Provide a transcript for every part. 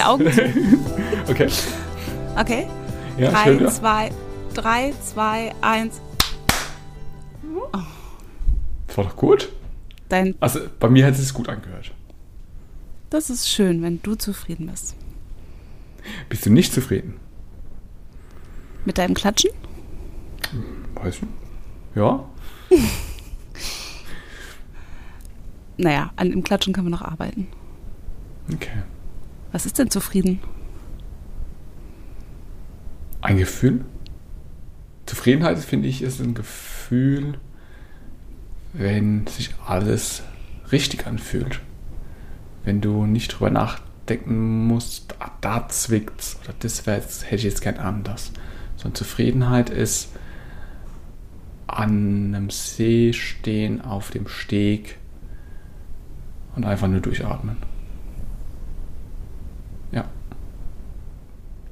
die. Augen zu. Okay. Okay? Ja, drei, schön, ja. zwei, drei, zwei, eins. Das war doch gut. Dein, Also bei mir hat es gut angehört. das ist schön, wenn du zufrieden bist. Bist du nicht zufrieden? Mit deinem Klatschen? Weiß ich. Ja. Naja, an dem Klatschen können wir noch arbeiten. Okay. Was ist denn zufrieden? Ein Gefühl? Zufriedenheit, finde ich, ist ein Gefühl, wenn sich alles richtig anfühlt. Wenn du nicht drüber nachdenken musst, ah, da zwickt's oder das wär hätte ich jetzt gern anders. Sondern Zufriedenheit ist an einem See stehen, auf dem Steg und einfach nur durchatmen. Ja.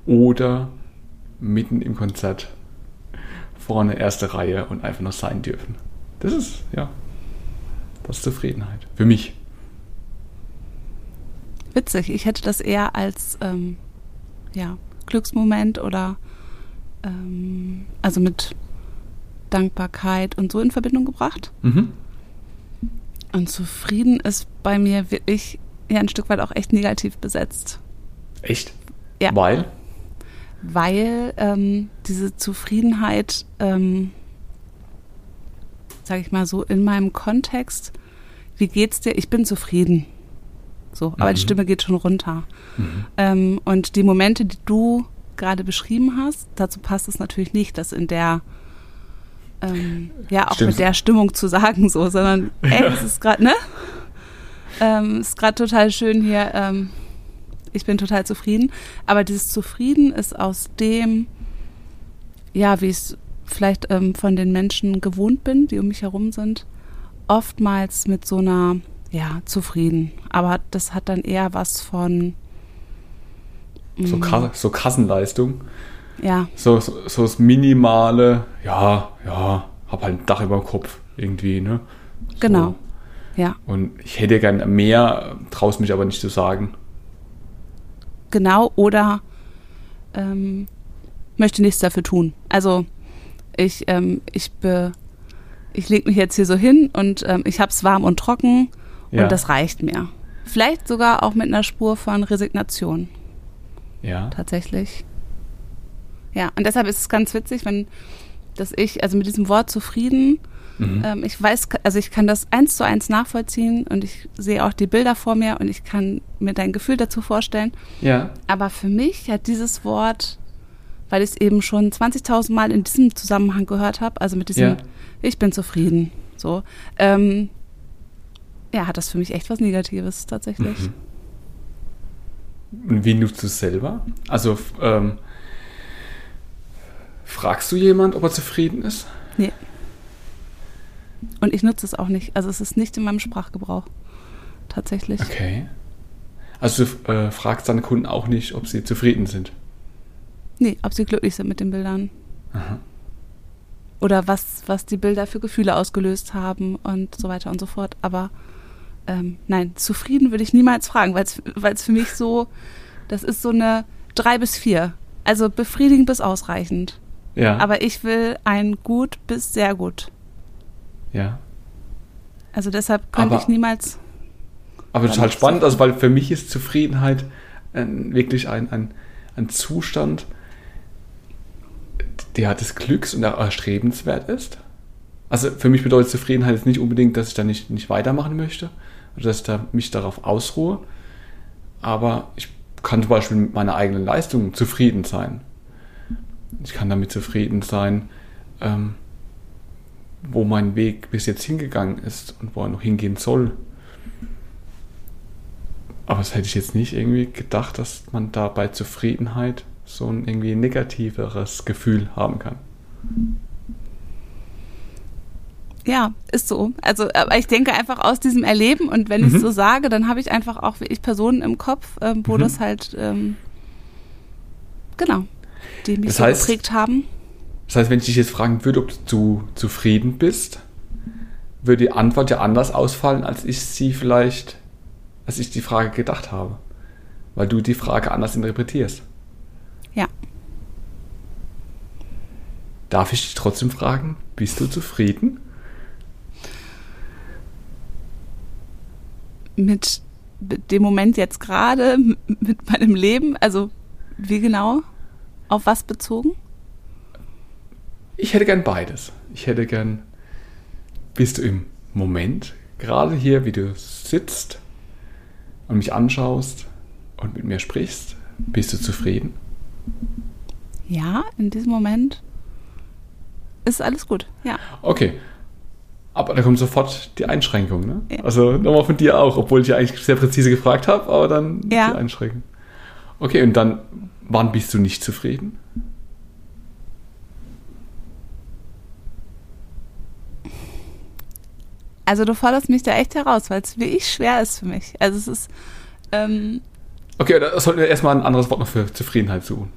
Oder mitten im Konzert vorne erste Reihe und einfach noch sein dürfen. Das ist, ja, das ist Zufriedenheit. Für mich. Witzig, ich hätte das eher als ähm, ja, Glücksmoment oder ähm, also mit Dankbarkeit und so in Verbindung gebracht. Mhm. Und zufrieden ist bei mir wirklich ja ein Stück weit auch echt negativ besetzt. Echt? Ja. Weil? Weil ähm, diese Zufriedenheit, ähm, sage ich mal so, in meinem Kontext, wie geht's dir? Ich bin zufrieden. So, aber die Mhm. Stimme geht schon runter. Mhm. Ähm, und die Momente, die du gerade beschrieben hast, dazu passt es natürlich nicht, das in der ähm, ja auch Stimmt. mit der Stimmung zu sagen, so, sondern ey, es ist gerade, ne? Ähm, ist gerade total schön hier. Ähm, ich bin total zufrieden. Aber dieses Zufrieden ist aus dem, ja, wie ich es vielleicht ähm, von den Menschen gewohnt bin, die um mich herum sind, oftmals mit so einer, ja, zufrieden. Aber das hat dann eher was von. So, mm, Ka so Kassenleistung. Ja, So, so, so das minimale, ja, ja, hab halt ein Dach über dem Kopf irgendwie, ne? So. genau. Ja, Und ich hätte gern mehr, traust mich aber nicht zu sagen. Genau. Oder ähm, möchte nichts dafür tun. Also ich, ähm, ich, be, ich lege mich jetzt hier so hin und ähm, ich habe es warm und trocken Ja. und das reicht mir. Vielleicht sogar auch mit einer Spur von Resignation. Ja. tatsächlich. Ja, und deshalb ist es ganz witzig, wenn dass ich, also mit diesem Wort zufrieden, Mhm. ähm, ich weiß, also ich kann das eins zu eins nachvollziehen und ich sehe auch die Bilder vor mir und ich kann mir dein Gefühl dazu vorstellen. Ja. Aber für mich hat dieses Wort, weil ich es eben schon 20.000 Mal in diesem Zusammenhang gehört habe, also mit diesem, Ja. ich bin zufrieden, so, ähm, ja, hat das für mich echt was Negatives tatsächlich. Mhm. Und wie nutzt du es selber? Also ähm, fragst du jemand, ob er zufrieden ist? Nee. Und ich nutze es auch nicht. Also es ist nicht in meinem Sprachgebrauch. Tatsächlich. Okay. Also du äh, fragst deine Kunden auch nicht, ob sie zufrieden sind. Nee, ob sie glücklich sind mit den Bildern. Aha. Oder was, was die Bilder für Gefühle ausgelöst haben und so weiter und so fort. Aber ähm, nein, zufrieden würde ich niemals fragen, weil es für mich so, das ist so eine drei bis vier. Also befriedigend bis ausreichend. Ja. Aber ich will ein gut bis sehr gut. Ja. Also deshalb könnte Aber- ich niemals. Aber total ist spannend, also weil für mich ist Zufriedenheit ein, wirklich ein, ein, ein Zustand, der des Glücks und der erstrebenswert ist. Also für mich bedeutet Zufriedenheit jetzt nicht unbedingt, dass ich da nicht, nicht weitermachen möchte oder dass ich da, mich darauf ausruhe. Aber ich kann zum Beispiel mit meiner eigenen Leistung zufrieden sein. Ich kann damit zufrieden sein, ähm, wo mein Weg bis jetzt hingegangen ist und wo er noch hingehen soll. Aber das hätte ich jetzt nicht irgendwie gedacht, dass man da bei Zufriedenheit so ein irgendwie negativeres Gefühl haben kann. Ja, ist so. Also, aber ich denke einfach aus diesem Erleben und wenn ich Mhm. es so sage, dann habe ich einfach auch wirklich Personen im Kopf, ähm, wo Mhm. das halt, ähm, genau, die mich Das so heißt- geprägt haben. Das heißt, wenn ich dich jetzt fragen würde, ob du zufrieden bist, würde die Antwort ja anders ausfallen, als ich sie vielleicht als ich die Frage gedacht habe. Weil du die Frage anders interpretierst. Ja. Darf ich dich trotzdem fragen, bist du zufrieden? Mit dem Moment jetzt gerade, mit meinem Leben, also wie genau? Auf was bezogen? Ich hätte gern beides. Ich hätte gern, bist du im Moment, gerade hier, wie du sitzt und mich anschaust und mit mir sprichst, bist du zufrieden? Ja, in diesem Moment ist alles gut, ja. Okay. Aber da kommt sofort die Einschränkung, ne? Ja. Also nochmal von dir auch, obwohl ich ja eigentlich sehr präzise gefragt habe, aber dann Ja. die Einschränkung. Okay, und dann, wann bist du nicht zufrieden? Also du forderst mich da echt heraus, weil es wirklich schwer ist für mich. Also es ist, ähm, Okay, da sollten wir erstmal ein anderes Wort noch für Zufriedenheit suchen.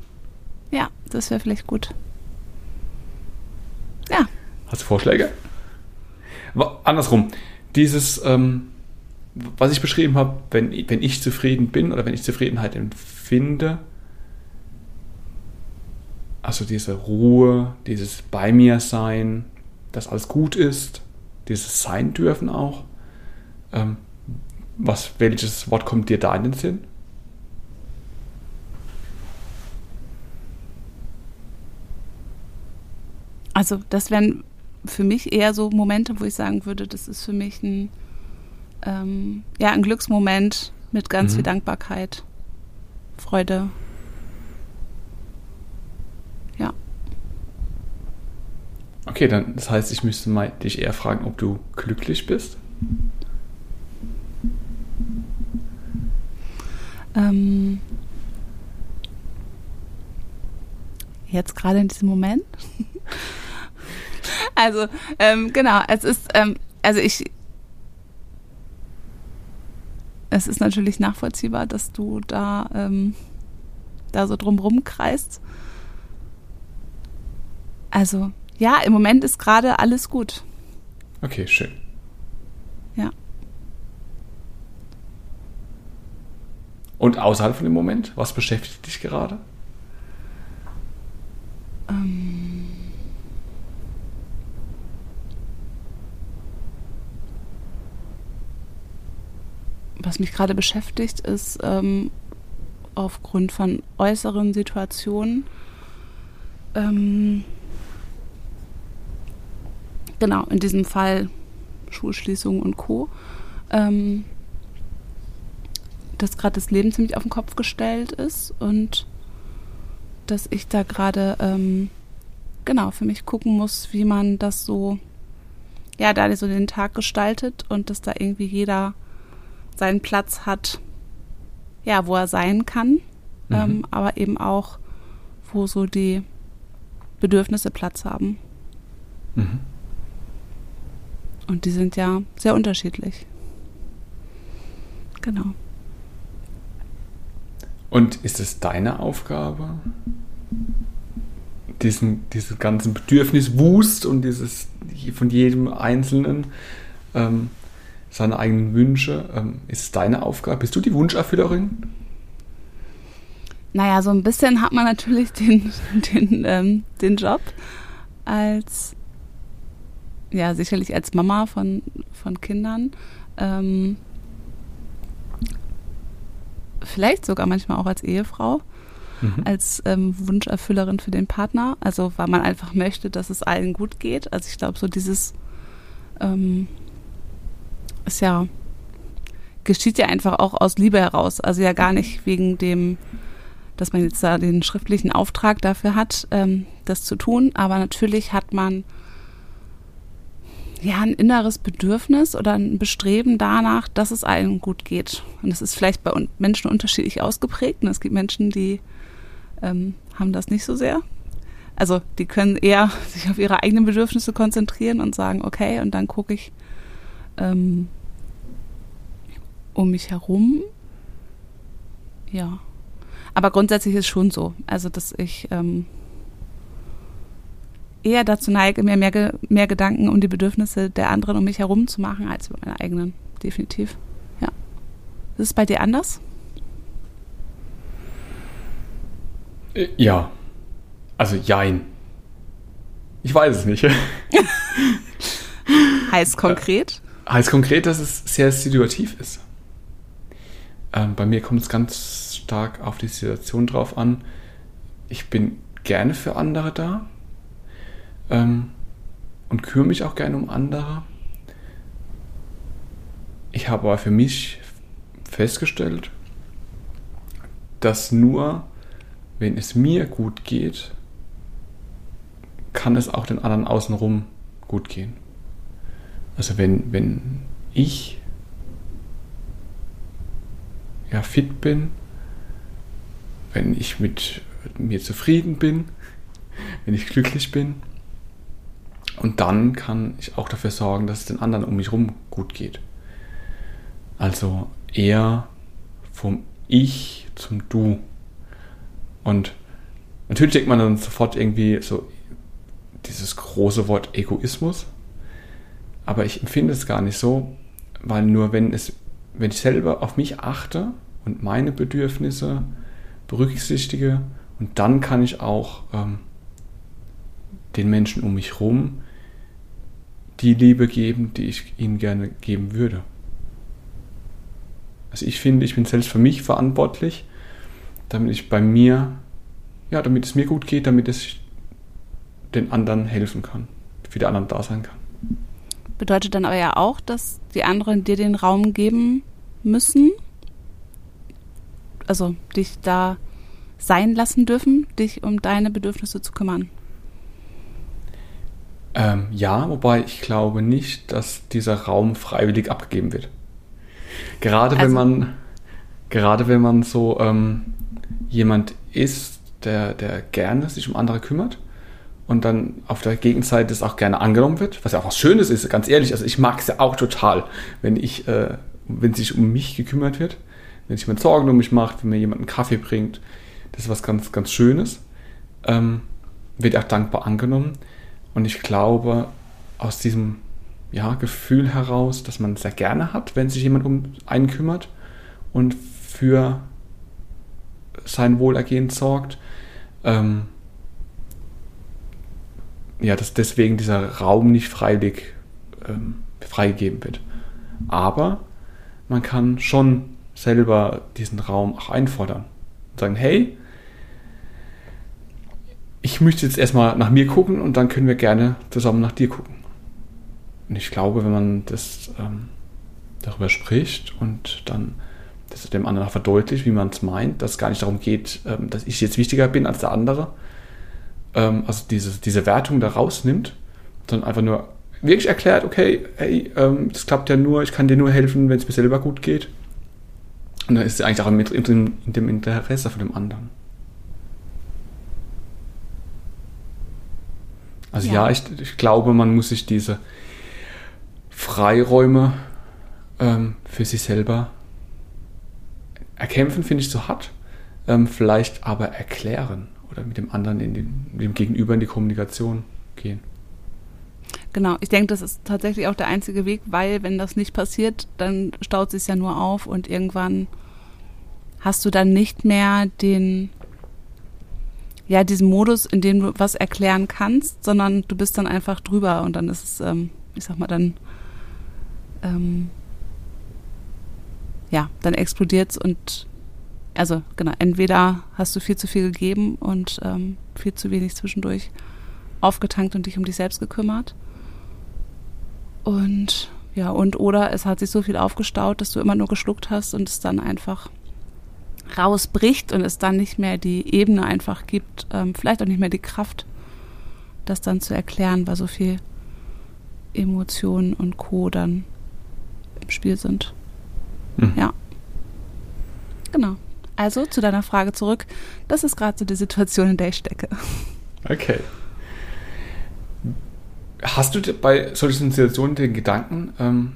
ja, das wäre vielleicht gut. Ja, Hast du Vorschläge? Andersrum, dieses, ähm, was ich beschrieben habe, wenn, wenn ich zufrieden bin oder wenn ich Zufriedenheit empfinde, also diese Ruhe, dieses Bei mir sein, dass alles gut ist, dieses Sein dürfen auch. Ähm, was, welches Wort kommt dir da in den Sinn? also das wären für mich eher so Momente, wo ich sagen würde, das ist für mich ein, ähm, ja, ein Glücksmoment mit ganz Mhm. viel Dankbarkeit, Freude. Okay, dann das heißt, ich müsste mal dich eher fragen, ob du glücklich bist. ähm, jetzt gerade in diesem Moment. also ähm, genau, es ist, ähm, also ich, es ist natürlich nachvollziehbar, dass du da, ähm, da so drumrum kreist. Also ja, im Moment ist gerade alles gut. Okay, schön. Ja. Und außerhalb von dem Moment, was beschäftigt dich gerade? Ähm, was mich gerade beschäftigt, ist ähm, aufgrund von äußeren Situationen. Ähm, genau, in diesem Fall Schulschließung und Co. Ähm, dass gerade das Leben ziemlich auf den Kopf gestellt ist und dass ich da gerade ähm, genau für mich gucken muss, wie man das so, ja, da so den Tag gestaltet und dass da irgendwie jeder seinen Platz hat, ja, wo er sein kann, Mhm. ähm, aber eben auch, wo so die Bedürfnisse Platz haben. Mhm. Und die sind ja sehr unterschiedlich. Genau. Und ist es deine Aufgabe, diesen, diesen ganzen Bedürfniswust und dieses von jedem Einzelnen ähm, seine eigenen Wünsche, ähm, ist es deine Aufgabe? Bist du die Wunscherfüllerin? Naja, so ein bisschen hat man natürlich den, den, ähm, den Job als, ja, sicherlich als Mama von, von Kindern. Ähm, vielleicht sogar manchmal auch als Ehefrau, Mhm. als ähm, Wunscherfüllerin für den Partner. Also, weil man einfach möchte, dass es allen gut geht. Also, ich glaube, so dieses ähm, ist ja, geschieht ja einfach auch aus Liebe heraus. Also, ja gar nicht wegen dem, dass man jetzt da den schriftlichen Auftrag dafür hat, ähm, das zu tun. Aber natürlich hat man ja ein inneres Bedürfnis oder ein Bestreben danach, dass es allen gut geht. Und das ist vielleicht bei Menschen unterschiedlich ausgeprägt. Und es gibt Menschen, die ähm, haben das nicht so sehr. Also die können eher sich auf ihre eigenen Bedürfnisse konzentrieren und sagen, okay, und dann gucke ich ähm, um mich herum. Ja. Aber grundsätzlich ist es schon so. Also, dass ich ähm, eher dazu neige, mir mehr, mehr Gedanken um die Bedürfnisse der anderen um mich herum zu machen, als über meine eigenen. Definitiv. Ja. Ist es bei dir anders? Äh, Ja. Also jein. Ich weiß es nicht. Heißt konkret? Heißt konkret, dass es sehr situativ ist. Ähm, bei mir kommt es ganz stark auf die Situation drauf an. Ich bin gerne für andere da ähm, und kümmere mich auch gerne um andere. Ich habe aber für mich festgestellt, dass nur wenn es mir gut geht, kann es auch den anderen außenrum gut gehen. Also wenn, wenn ich ja, fit bin, wenn ich mit mir zufrieden bin, wenn ich glücklich bin, und dann kann ich auch dafür sorgen, dass es den anderen um mich herum gut geht. Also eher vom Ich zum Du. Und natürlich denkt man dann sofort irgendwie so dieses große Wort Egoismus. Aber ich empfinde es gar nicht so, weil nur wenn es, wenn ich selber auf mich achte und meine Bedürfnisse berücksichtige, und dann kann ich auch ähm, den Menschen um mich herum die Liebe geben, die ich ihnen gerne geben würde. Also ich finde, ich bin selbst für mich verantwortlich, damit ich bei mir, ja, damit es mir gut geht, damit es den anderen helfen kann, für die anderen da sein kann. Bedeutet dann aber ja auch, dass die anderen dir den Raum geben müssen, also dich da sein lassen dürfen, dich um deine Bedürfnisse zu kümmern. Ähm, ja, wobei ich glaube nicht, dass dieser Raum freiwillig abgegeben wird. Gerade wenn Also- man, gerade wenn man so ähm, jemand ist, der, der gerne sich um andere kümmert und dann auf der Gegenseite das auch gerne angenommen wird, was ja auch was Schönes ist, ganz ehrlich. Also ich mag es ja auch total, wenn ich, äh, wenn sich um mich gekümmert wird, wenn sich jemand Sorgen um mich macht, wenn mir jemand einen Kaffee bringt, das ist was ganz, ganz Schönes. Ähm, wird auch dankbar angenommen. Und ich glaube, aus diesem ja, Gefühl heraus, dass man sehr gerne hat, wenn sich jemand um einen kümmert und für sein Wohlergehen sorgt, ähm, ja, dass deswegen dieser Raum nicht freiwillig ähm, freigegeben wird. Aber man kann schon selber diesen Raum auch einfordern und sagen, hey, ich möchte jetzt erstmal nach mir gucken und dann können wir gerne zusammen nach dir gucken. Und ich glaube, wenn man das ähm, darüber spricht und dann das dem anderen auch verdeutlicht, wie man es meint, dass es gar nicht darum geht, ähm, dass ich jetzt wichtiger bin als der andere, ähm, also diese, diese Wertung da rausnimmt, sondern einfach nur wirklich erklärt, okay, hey, ähm, das klappt ja nur, ich kann dir nur helfen, wenn es mir selber gut geht. Und dann ist es eigentlich auch in dem Interesse von dem anderen. Also ja, Ja. ich, ich glaube, man muss sich diese Freiräume ähm, für sich selber erkämpfen, finde ich so hart. Ähm, vielleicht aber erklären oder mit dem anderen, in den, mit dem Gegenüber in die Kommunikation gehen. Genau, ich denke, das ist tatsächlich auch der einzige Weg, weil wenn das nicht passiert, dann staut sich ja nur auf und irgendwann hast du dann nicht mehr den, ja, diesen Modus, in dem du was erklären kannst, sondern du bist dann einfach drüber und dann ist es, ähm, ich sag mal, dann, ähm, ja, dann explodiert's und also genau, entweder hast du viel zu viel gegeben und ähm, viel zu wenig zwischendurch aufgetankt und dich um dich selbst gekümmert. Und ja, und oder es hat sich so viel aufgestaut, dass du immer nur geschluckt hast und es dann einfach rausbricht und es dann nicht mehr die Ebene einfach gibt, ähm, vielleicht auch nicht mehr die Kraft, das dann zu erklären, weil so viel Emotionen und Co. dann im Spiel sind. Mhm. Ja. Genau. Also zu deiner Frage zurück. Das ist gerade so die Situation, in der ich stecke. Okay. Hast du bei solchen Situationen den Gedanken, ähm,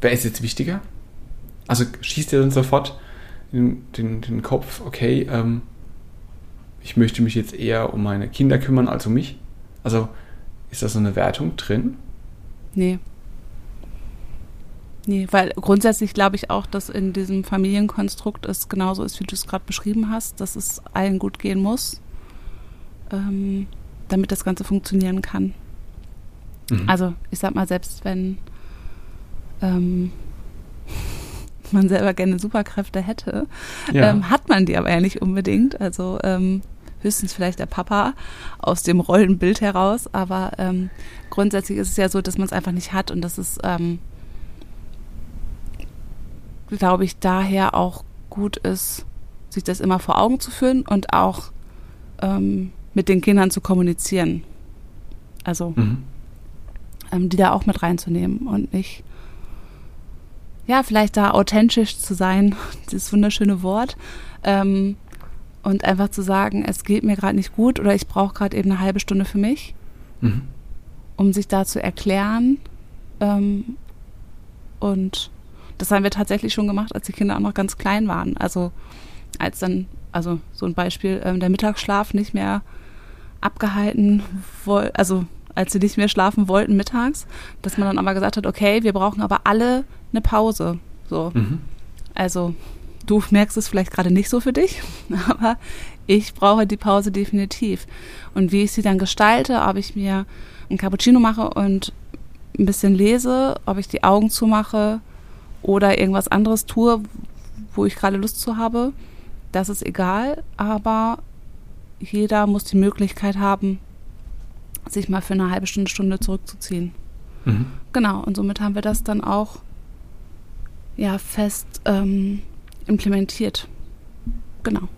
wer ist jetzt wichtiger? Also schießt dir dann sofort in den, den Kopf, okay, ähm, ich möchte mich jetzt eher um meine Kinder kümmern als um mich? Also ist da so eine Wertung drin? Nee. Nee, weil grundsätzlich glaube ich auch, dass in diesem Familienkonstrukt es genauso ist, wie du es gerade beschrieben hast, dass es allen gut gehen muss, ähm, damit das Ganze funktionieren kann. Mhm. Also ich sag mal, selbst wenn ähm, man selber gerne Superkräfte hätte, ja. ähm, hat man die aber ja nicht unbedingt. Also ähm, höchstens vielleicht der Papa aus dem Rollenbild heraus, aber ähm, grundsätzlich ist es ja so, dass man es einfach nicht hat und das ist, ähm, glaube ich, daher auch gut ist, sich das immer vor Augen zu führen und auch ähm, mit den Kindern zu kommunizieren. Also mhm. ähm, die da auch mit reinzunehmen und nicht ja, vielleicht da authentisch zu sein, dieses wunderschöne Wort, ähm, und einfach zu sagen, es geht mir gerade nicht gut oder ich brauche gerade eben eine halbe Stunde für mich, mhm. um sich da zu erklären. Ähm, und das haben wir tatsächlich schon gemacht, als die Kinder auch noch ganz klein waren. Also als dann, also so ein Beispiel, ähm, der Mittagsschlaf nicht mehr abgehalten, also als sie nicht mehr schlafen wollten mittags, dass man dann aber gesagt hat, okay, wir brauchen aber alle eine Pause. So. Mhm. Also, du merkst es vielleicht gerade nicht so für dich, aber ich brauche die Pause definitiv. Und wie ich sie dann gestalte, ob ich mir ein Cappuccino mache und ein bisschen lese, ob ich die Augen zumache oder irgendwas anderes tue, wo ich gerade Lust zu habe, das ist egal, aber jeder muss die Möglichkeit haben, sich mal für eine halbe Stunde, Stunde zurückzuziehen. Mhm. Genau, und somit haben wir das dann auch ja fest ähm, implementiert. Genau.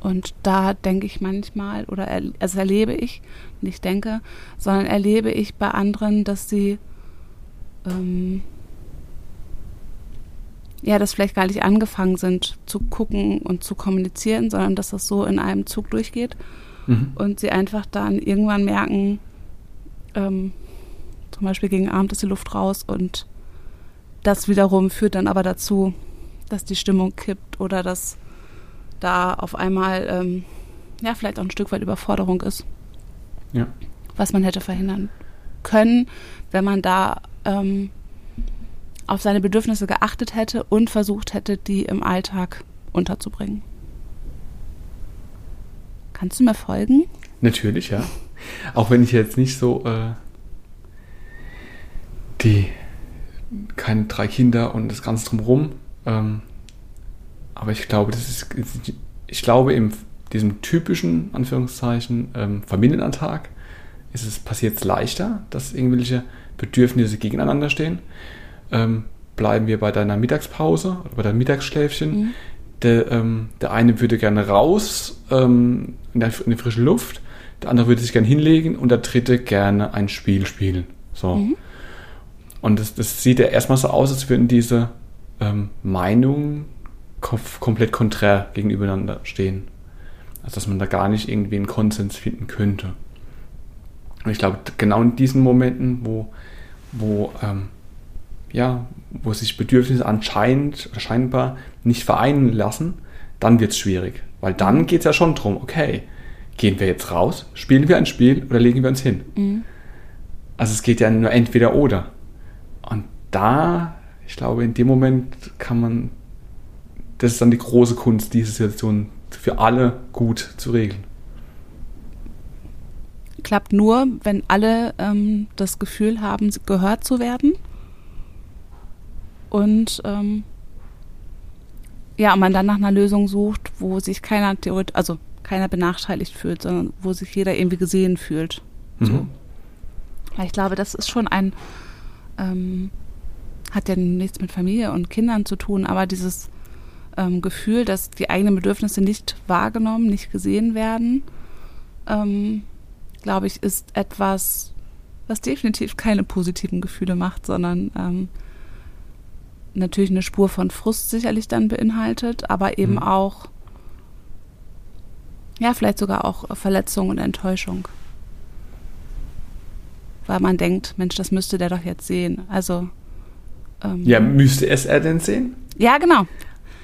Und da denke ich manchmal, oder er, also erlebe ich, nicht denke, sondern erlebe ich bei anderen, dass sie ähm, ja, das vielleicht gar nicht angefangen sind zu gucken und zu kommunizieren, sondern dass das so in einem Zug durchgeht mhm. und sie einfach dann irgendwann merken, ähm, zum Beispiel gegen Abend ist die Luft raus und das wiederum führt dann aber dazu, dass die Stimmung kippt oder dass da auf einmal ähm, ja vielleicht auch ein Stück weit Überforderung ist. Ja. Was man hätte verhindern können, wenn man da ähm, auf seine Bedürfnisse geachtet hätte und versucht hätte, die im Alltag unterzubringen. Kannst du mir folgen? Natürlich, ja. Auch wenn ich jetzt nicht so äh, die keine drei Kinder und das Ganze drumherum. Ähm, aber ich glaube, das ist, ich glaube, in diesem typischen, Anführungszeichen, ähm, Familienantrag ist es, passiert es leichter, dass irgendwelche Bedürfnisse gegeneinander stehen. Ähm, bleiben wir bei deiner Mittagspause oder bei deinem Mittagsschläfchen. Mhm. Der, ähm, der eine würde gerne raus ähm, in, der, in die frische Luft, der andere würde sich gerne hinlegen und der dritte gerne ein Spiel spielen. So. Mhm. Und das, das sieht ja erstmal so aus, als würden diese ähm, Meinungen komplett konträr gegenübereinander stehen. Also dass man da gar nicht irgendwie einen Konsens finden könnte. Und ich glaube, genau in diesen Momenten, wo, wo, ähm, ja, wo sich Bedürfnisse anscheinend oder scheinbar nicht vereinen lassen, dann wird es schwierig. Weil dann geht es ja schon darum, okay, gehen wir jetzt raus, spielen wir ein Spiel oder legen wir uns hin? Mhm. Also es geht ja nur entweder oder. Und da, ich glaube, in dem Moment kann man, das ist dann die große Kunst, diese Situation für alle gut zu regeln. Klappt nur, wenn alle ähm, das Gefühl haben, gehört zu werden. Und ähm, ja, man dann nach einer Lösung sucht, wo sich keiner also keiner benachteiligt fühlt, sondern wo sich jeder irgendwie gesehen fühlt. So. Mhm. Ich glaube, das ist schon ein ähm, hat ja nichts mit Familie und Kindern zu tun, aber dieses ähm, Gefühl, dass die eigenen Bedürfnisse nicht wahrgenommen, nicht gesehen werden, ähm, glaube ich, ist etwas, was definitiv keine positiven Gefühle macht, sondern ähm, natürlich eine Spur von Frust sicherlich dann beinhaltet, aber eben mhm. auch, ja, vielleicht sogar auch Verletzung und Enttäuschung weil man denkt, Mensch, das müsste der doch jetzt sehen. Also ähm, ja, müsste es er denn sehen? Ja, genau.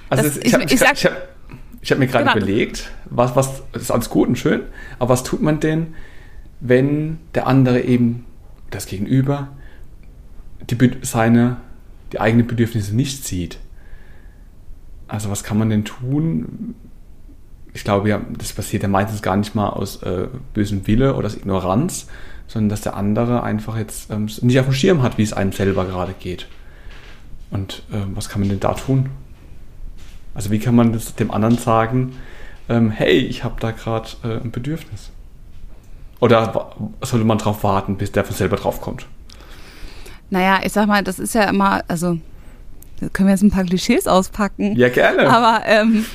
Also das, ich, ich, ich, ich habe hab mir gerade genau. überlegt, was, was das ist alles gut und schön, aber was tut man denn, wenn der andere eben das Gegenüber die, seine die eigenen Bedürfnisse nicht sieht. Also was kann man denn tun? Ich glaube ja, das passiert ja meistens gar nicht mal aus äh, bösem Wille oder aus Ignoranz, sondern dass der andere einfach jetzt ähm, nicht auf dem Schirm hat, wie es einem selber gerade geht. Und äh, was kann man denn da tun? Also wie kann man das dem anderen sagen, ähm, hey, ich habe da gerade äh, ein Bedürfnis? Oder sollte man darauf warten, bis der von selber drauf kommt? Naja, ich sag mal, das ist ja immer, also können wir jetzt ein paar Klischees auspacken. Ja, gerne. Aber ähm,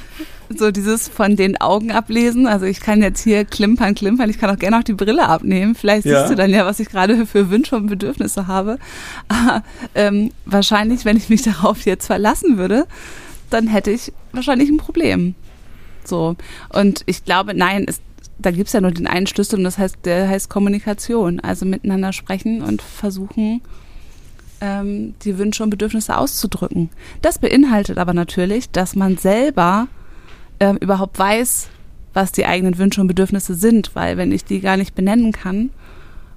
so dieses von den Augen ablesen, also ich kann jetzt hier klimpern, klimpern, ich kann auch gerne auch die Brille abnehmen. Vielleicht ja. siehst du dann ja, was ich gerade für Wünsche und Bedürfnisse habe. Aber ähm, wahrscheinlich, wenn ich mich darauf jetzt verlassen würde, dann hätte ich wahrscheinlich ein Problem. So. Und ich glaube, nein, es, da gibt es ja nur den einen Schlüssel und das heißt, der heißt Kommunikation. Also miteinander sprechen und versuchen, ähm, die Wünsche und Bedürfnisse auszudrücken. Das beinhaltet aber natürlich, dass man selber ähm, überhaupt weiß, was die eigenen Wünsche und Bedürfnisse sind, weil wenn ich die gar nicht benennen kann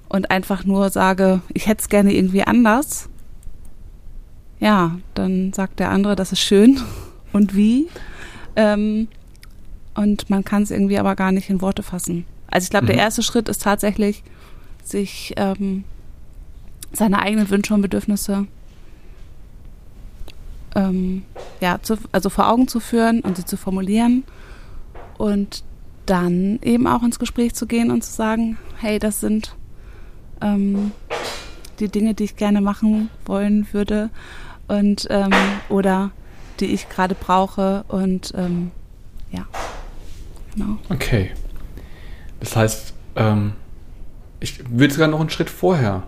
und einfach nur sage, ich hätte es gerne irgendwie anders, ja, dann sagt der andere, das ist schön und wie. Ähm, und man kann es irgendwie aber gar nicht in Worte fassen. Also ich glaube, mhm. der erste Schritt ist tatsächlich, sich ähm, seine eigenen Wünsche und Bedürfnisse ähm, ja, zu, also vor Augen zu führen und sie zu formulieren und dann eben auch ins Gespräch zu gehen und zu sagen, hey, das sind ähm, die Dinge, die ich gerne machen wollen würde und ähm, oder die ich gerade brauche und ähm, ja, genau. Okay. Das heißt, ähm, ich würde sogar noch einen Schritt vorher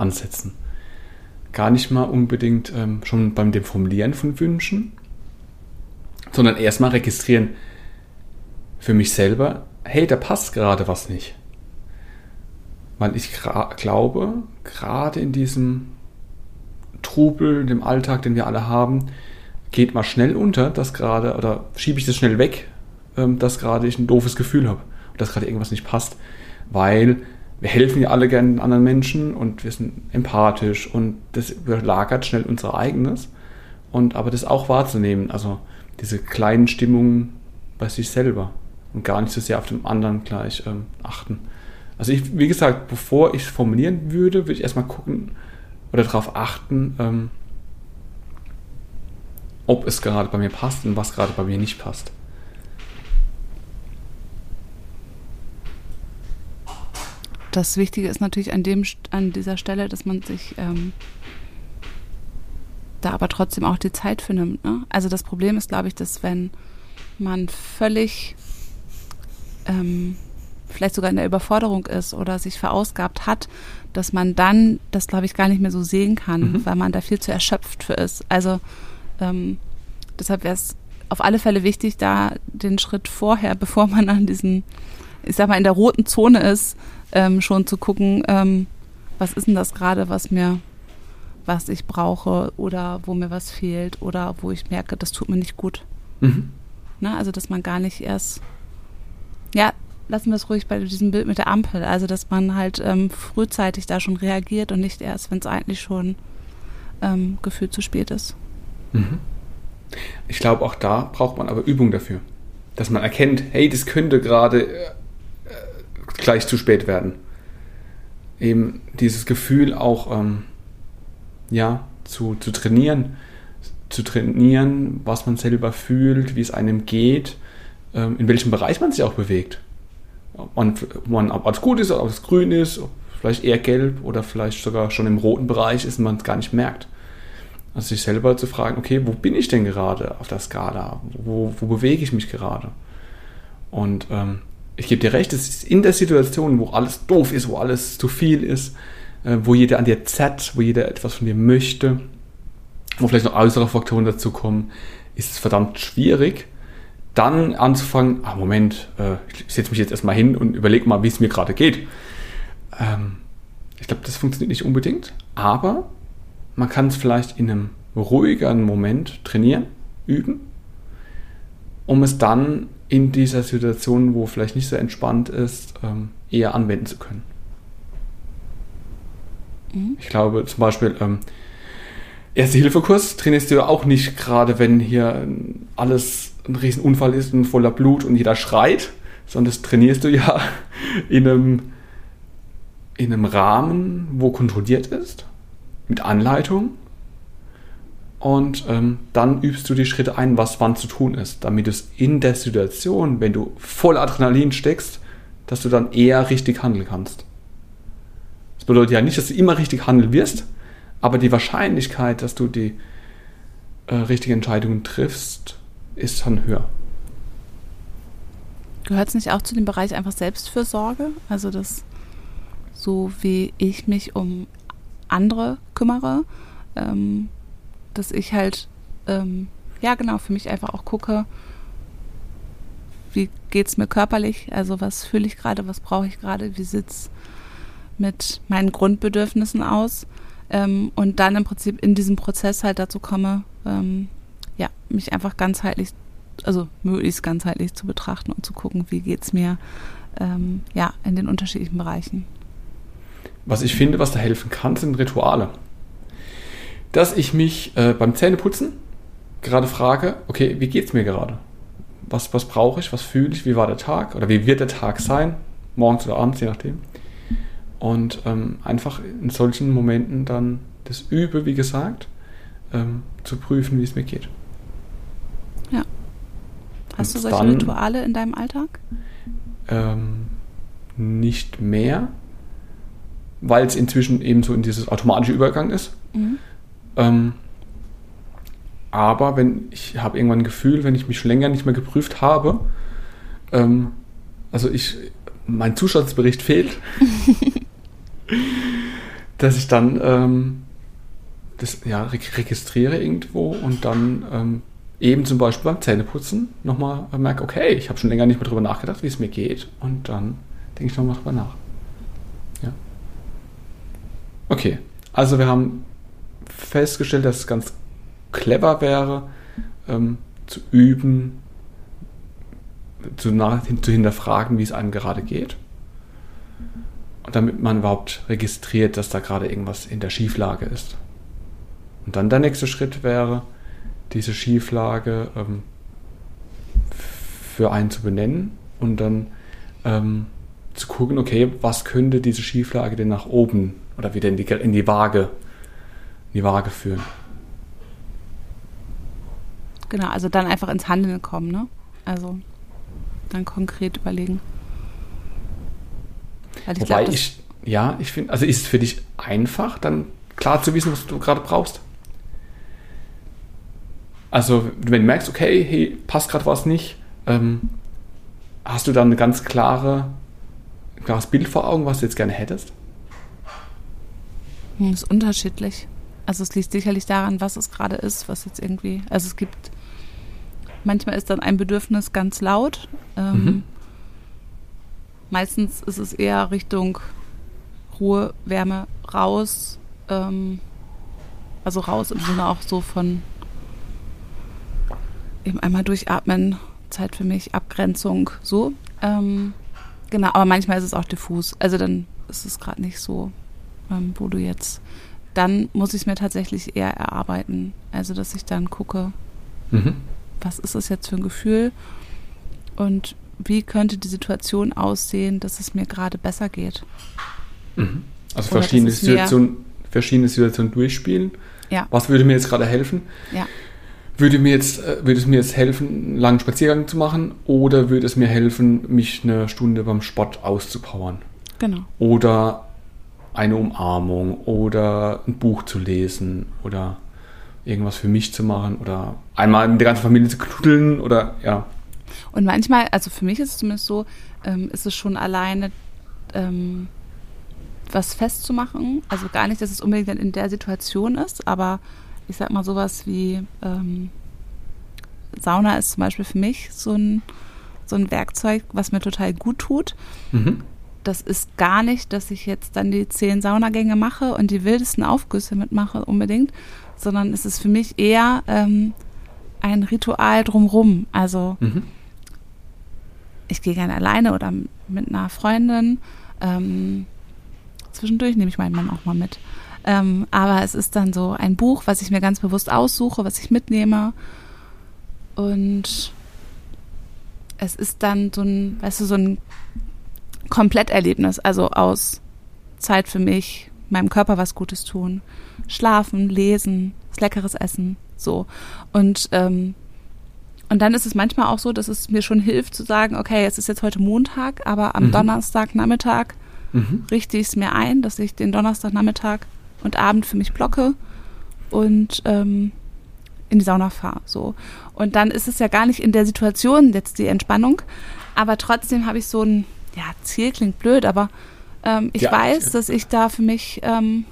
ansetzen. Gar nicht mal unbedingt ähm, schon beim dem Formulieren von Wünschen, sondern erstmal registrieren für mich selber, hey, da passt gerade was nicht. Weil ich glaube, gerade in diesem Trubel, dem Alltag, den wir alle haben, geht mal schnell unter, dass gerade, oder schiebe ich das schnell weg, ähm, dass gerade ich ein doofes Gefühl habe, dass gerade irgendwas nicht passt, weil wir helfen ja alle gerne anderen Menschen und wir sind empathisch und das überlagert schnell unser eigenes. Und aber das auch wahrzunehmen, also diese kleinen Stimmungen bei sich selber und gar nicht so sehr auf dem anderen gleich ähm, achten. Also ich, wie gesagt, bevor ich es formulieren würde, würde ich erstmal gucken oder darauf achten, ähm, ob es gerade bei mir passt und was gerade bei mir nicht passt. Das Wichtige ist natürlich an, dem, an dieser Stelle, dass man sich ähm, da aber trotzdem auch die Zeit für nimmt. Ne? Also das Problem ist, glaube ich, dass wenn man völlig ähm, vielleicht sogar in der Überforderung ist oder sich verausgabt hat, dass man dann das, glaube ich, gar nicht mehr so sehen kann, mhm. weil man da viel zu erschöpft für ist. Also ähm, deshalb wäre es auf alle Fälle wichtig, da den Schritt vorher, bevor man an diesen, ich sag mal, in der roten Zone ist, ähm, schon zu gucken, ähm, was ist denn das gerade, was mir, was ich brauche oder wo mir was fehlt oder wo ich merke, das tut mir nicht gut. Mhm. Na, also dass man gar nicht erst, ja, lassen wir es ruhig bei diesem Bild mit der Ampel, also dass man halt ähm, frühzeitig da schon reagiert und nicht erst, wenn es eigentlich schon ähm, gefühlt zu spät ist. Mhm. Ich glaube, auch da braucht man aber Übung dafür. Dass man erkennt, hey, das könnte gerade äh, gleich zu spät werden. Eben dieses Gefühl auch ähm, ja, zu, zu trainieren, zu trainieren, was man selber fühlt, wie es einem geht, ähm, in welchem Bereich man sich auch bewegt. Ob man, man ob es gut ist, ob es grün ist, vielleicht eher gelb oder vielleicht sogar schon im roten Bereich ist und man es gar nicht merkt. Also sich selber zu fragen, okay, wo bin ich denn gerade auf der Skala? Wo, wo bewege ich mich gerade? Und ähm, ich gebe dir recht, es ist in der Situation, wo alles doof ist, wo alles zu viel ist, äh, wo jeder an dir zerrt, wo jeder etwas von dir möchte, wo vielleicht noch äußere Faktoren dazu kommen, ist es verdammt schwierig, dann anzufangen, ah Moment, äh, ich setze mich jetzt erstmal hin und überlege mal, wie es mir gerade geht. Ähm, ich glaube, das funktioniert nicht unbedingt, aber man kann es vielleicht in einem ruhigeren Moment trainieren, üben, um es dann in dieser Situation, wo vielleicht nicht so entspannt ist, ähm, eher anwenden zu können. Mhm. Ich glaube zum Beispiel, ähm, Erste-Hilfe-Kurs trainierst du ja auch nicht gerade, wenn hier alles ein Riesenunfall ist und voller Blut und jeder schreit, sondern das trainierst du ja in einem, in einem Rahmen, wo kontrolliert ist, mit Anleitung. Und ähm, dann übst du die Schritte ein, was wann zu tun ist, damit es in der Situation, wenn du voll Adrenalin steckst, dass du dann eher richtig handeln kannst. Das bedeutet ja nicht, dass du immer richtig handeln wirst, aber die Wahrscheinlichkeit, dass du die äh, richtigen Entscheidungen triffst, ist dann höher. Gehört es nicht auch zu dem Bereich einfach Selbstfürsorge? Also das, so wie ich mich um andere kümmere, ähm, dass ich halt, ähm, ja genau, für mich einfach auch gucke, wie geht es mir körperlich, also was fühle ich gerade, was brauche ich gerade, wie sieht es mit meinen Grundbedürfnissen aus ähm, und dann im Prinzip in diesem Prozess halt dazu komme, ähm, ja, mich einfach ganzheitlich, also möglichst ganzheitlich zu betrachten und zu gucken, wie geht es mir ähm, ja, in den unterschiedlichen Bereichen. Was ich finde, was da helfen kann, sind Rituale. Dass ich mich äh, beim Zähneputzen gerade frage, okay, wie geht es mir gerade? Was, was brauche ich? Was fühle ich? Wie war der Tag? Oder wie wird der Tag sein? Morgens oder abends, je nachdem. Und ähm, einfach in solchen Momenten dann das übe, wie gesagt, ähm, zu prüfen, wie es mir geht. Ja. Hast Und du solche dann, Rituale in deinem Alltag? Ähm, nicht mehr, weil es inzwischen eben so in dieses automatische Übergang ist. Mhm. Ähm, aber wenn ich habe irgendwann ein Gefühl, wenn ich mich schon länger nicht mehr geprüft habe, ähm, also ich, mein Zustandsbericht fehlt, dass ich dann ähm, das ja, registriere irgendwo und dann ähm, eben zum Beispiel beim Zähneputzen nochmal merke, okay, ich habe schon länger nicht mehr darüber nachgedacht, wie es mir geht und dann denke ich nochmal drüber nach. Ja. Okay, also wir haben festgestellt, dass es ganz clever wäre, ähm, zu üben, zu, nach, zu hinterfragen, wie es einem gerade geht. Und damit man überhaupt registriert, dass da gerade irgendwas in der Schieflage ist. Und dann der nächste Schritt wäre, diese Schieflage ähm, für einen zu benennen und dann ähm, zu gucken, okay, was könnte diese Schieflage denn nach oben oder wieder in die, in die Waage, die Waage führen. Genau, also dann einfach ins Handeln kommen, ne? Also dann konkret überlegen. Ich Wobei glaub, ich, ja, ich finde, also ist es für dich einfach, dann klar zu wissen, was du gerade brauchst? Also, wenn du merkst, okay, hey, passt gerade was nicht, ähm, hast du dann ein ganz klare, klares Bild vor Augen, was du jetzt gerne hättest? Das hm, ist unterschiedlich. Also es liegt sicherlich daran, was es gerade ist, was jetzt irgendwie. Also es gibt manchmal ist dann ein Bedürfnis ganz laut. Ähm, mhm. Meistens ist es eher Richtung Ruhe, Wärme, raus. Ähm, also raus im Sinne auch so von eben einmal durchatmen, Zeit für mich, Abgrenzung, so. Ähm, genau, aber manchmal ist es auch diffus. Also dann ist es gerade nicht so, ähm, wo du jetzt. Dann muss ich es mir tatsächlich eher erarbeiten. Also, dass ich dann gucke, mhm. was ist es jetzt für ein Gefühl und wie könnte die Situation aussehen, dass es mir gerade besser geht. Mhm. Also verschiedene Situationen, verschiedene Situationen durchspielen. Ja. Was würde mir jetzt gerade helfen? Ja würde mir jetzt, äh, würde es mir jetzt helfen, einen langen Spaziergang zu machen oder würde es mir helfen, mich eine Stunde beim Sport auszupowern? Genau. Oder eine Umarmung oder ein Buch zu lesen oder irgendwas für mich zu machen oder einmal mit der ganzen Familie zu knuddeln oder ja. Und manchmal, also für mich ist es zumindest so, ähm, ist es schon alleine ähm, was festzumachen. Also gar nicht, dass es unbedingt in der Situation ist, aber ich sag mal sowas wie ähm, Sauna ist zum Beispiel für mich so ein, so ein Werkzeug, was mir total gut tut. Mhm. Das ist gar nicht, dass ich jetzt dann die zehn Saunagänge mache und die wildesten Aufgüsse mitmache unbedingt, sondern es ist für mich eher ähm, ein Ritual drumrum. Also mhm. ich gehe gerne alleine oder mit einer Freundin. Ähm, zwischendurch nehme ich meinen Mann auch mal mit. Ähm, aber es ist dann so ein Buch, was ich mir ganz bewusst aussuche, was ich mitnehme. Und es ist dann so ein, weißt du, so ein Kompletterlebnis, also aus Zeit für mich, meinem Körper was Gutes tun, schlafen, lesen, leckeres Essen, so. Und ähm, und dann ist es manchmal auch so, dass es mir schon hilft zu sagen, okay, es ist jetzt heute Montag, aber am mhm. Donnerstagnachmittag mhm. richte ich es mir ein, dass ich den Donnerstagnachmittag und Abend für mich blocke und ähm, in die Sauna fahre. So. Und dann ist es ja gar nicht in der Situation jetzt die Entspannung, aber trotzdem habe ich so ein, ja, Ziel klingt blöd, aber ähm, ich ja, weiß, dass ich da für mich ähm,